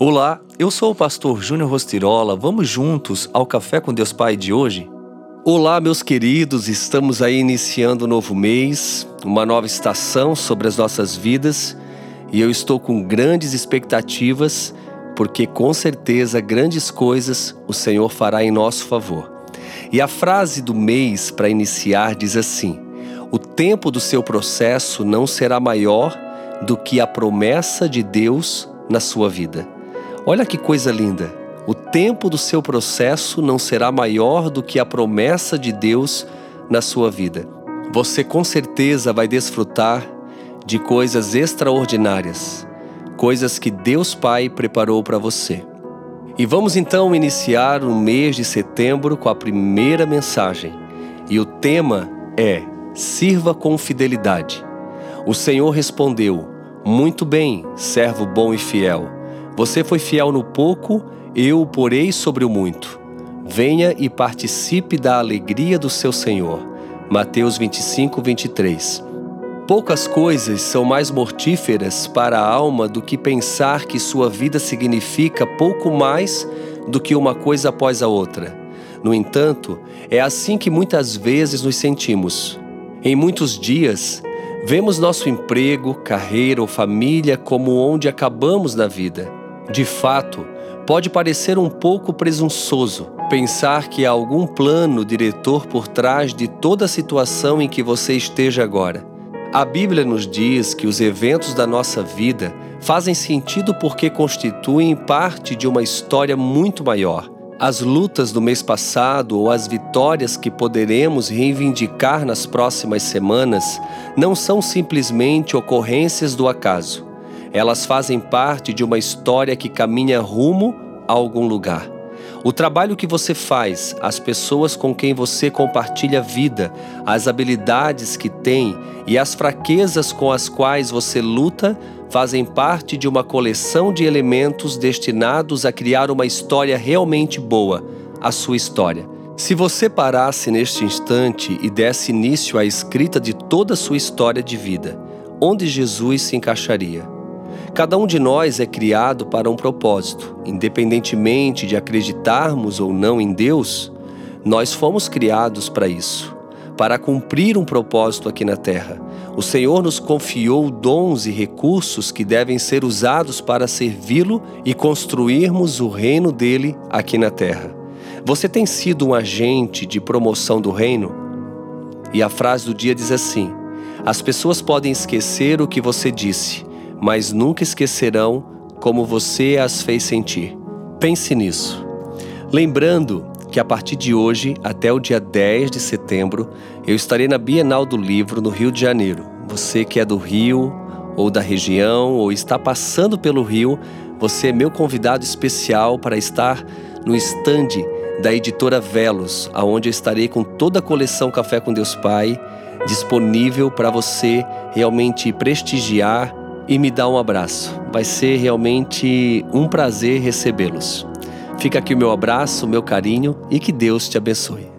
Olá, eu sou o pastor Júnior Rostirola. Vamos juntos ao Café com Deus Pai de hoje? Olá, meus queridos, estamos aí iniciando um novo mês, uma nova estação sobre as nossas vidas e eu estou com grandes expectativas porque com certeza grandes coisas o Senhor fará em nosso favor. E a frase do mês para iniciar diz assim: O tempo do seu processo não será maior do que a promessa de Deus na sua vida. Olha que coisa linda! O tempo do seu processo não será maior do que a promessa de Deus na sua vida. Você com certeza vai desfrutar de coisas extraordinárias, coisas que Deus Pai preparou para você. E vamos então iniciar o mês de setembro com a primeira mensagem. E o tema é: Sirva com fidelidade. O Senhor respondeu: Muito bem, servo bom e fiel. Você foi fiel no pouco, eu o porei sobre o muito. Venha e participe da alegria do seu Senhor. Mateus 25, 23. Poucas coisas são mais mortíferas para a alma do que pensar que sua vida significa pouco mais do que uma coisa após a outra. No entanto, é assim que muitas vezes nos sentimos. Em muitos dias, vemos nosso emprego, carreira ou família como onde acabamos na vida. De fato, pode parecer um pouco presunçoso pensar que há algum plano diretor por trás de toda a situação em que você esteja agora. A Bíblia nos diz que os eventos da nossa vida fazem sentido porque constituem parte de uma história muito maior. As lutas do mês passado ou as vitórias que poderemos reivindicar nas próximas semanas não são simplesmente ocorrências do acaso. Elas fazem parte de uma história que caminha rumo a algum lugar. O trabalho que você faz, as pessoas com quem você compartilha vida, as habilidades que tem e as fraquezas com as quais você luta fazem parte de uma coleção de elementos destinados a criar uma história realmente boa, a sua história. Se você parasse neste instante e desse início à escrita de toda a sua história de vida, onde Jesus se encaixaria? Cada um de nós é criado para um propósito, independentemente de acreditarmos ou não em Deus, nós fomos criados para isso, para cumprir um propósito aqui na Terra. O Senhor nos confiou dons e recursos que devem ser usados para servi-lo e construirmos o reino dele aqui na Terra. Você tem sido um agente de promoção do reino? E a frase do dia diz assim: As pessoas podem esquecer o que você disse, mas nunca esquecerão como você as fez sentir. Pense nisso. Lembrando que a partir de hoje até o dia 10 de setembro eu estarei na Bienal do Livro no Rio de Janeiro. Você que é do Rio ou da região ou está passando pelo Rio, você é meu convidado especial para estar no estande da editora Velos, aonde eu estarei com toda a coleção Café com Deus Pai disponível para você realmente prestigiar e me dá um abraço. Vai ser realmente um prazer recebê-los. Fica aqui o meu abraço, o meu carinho e que Deus te abençoe.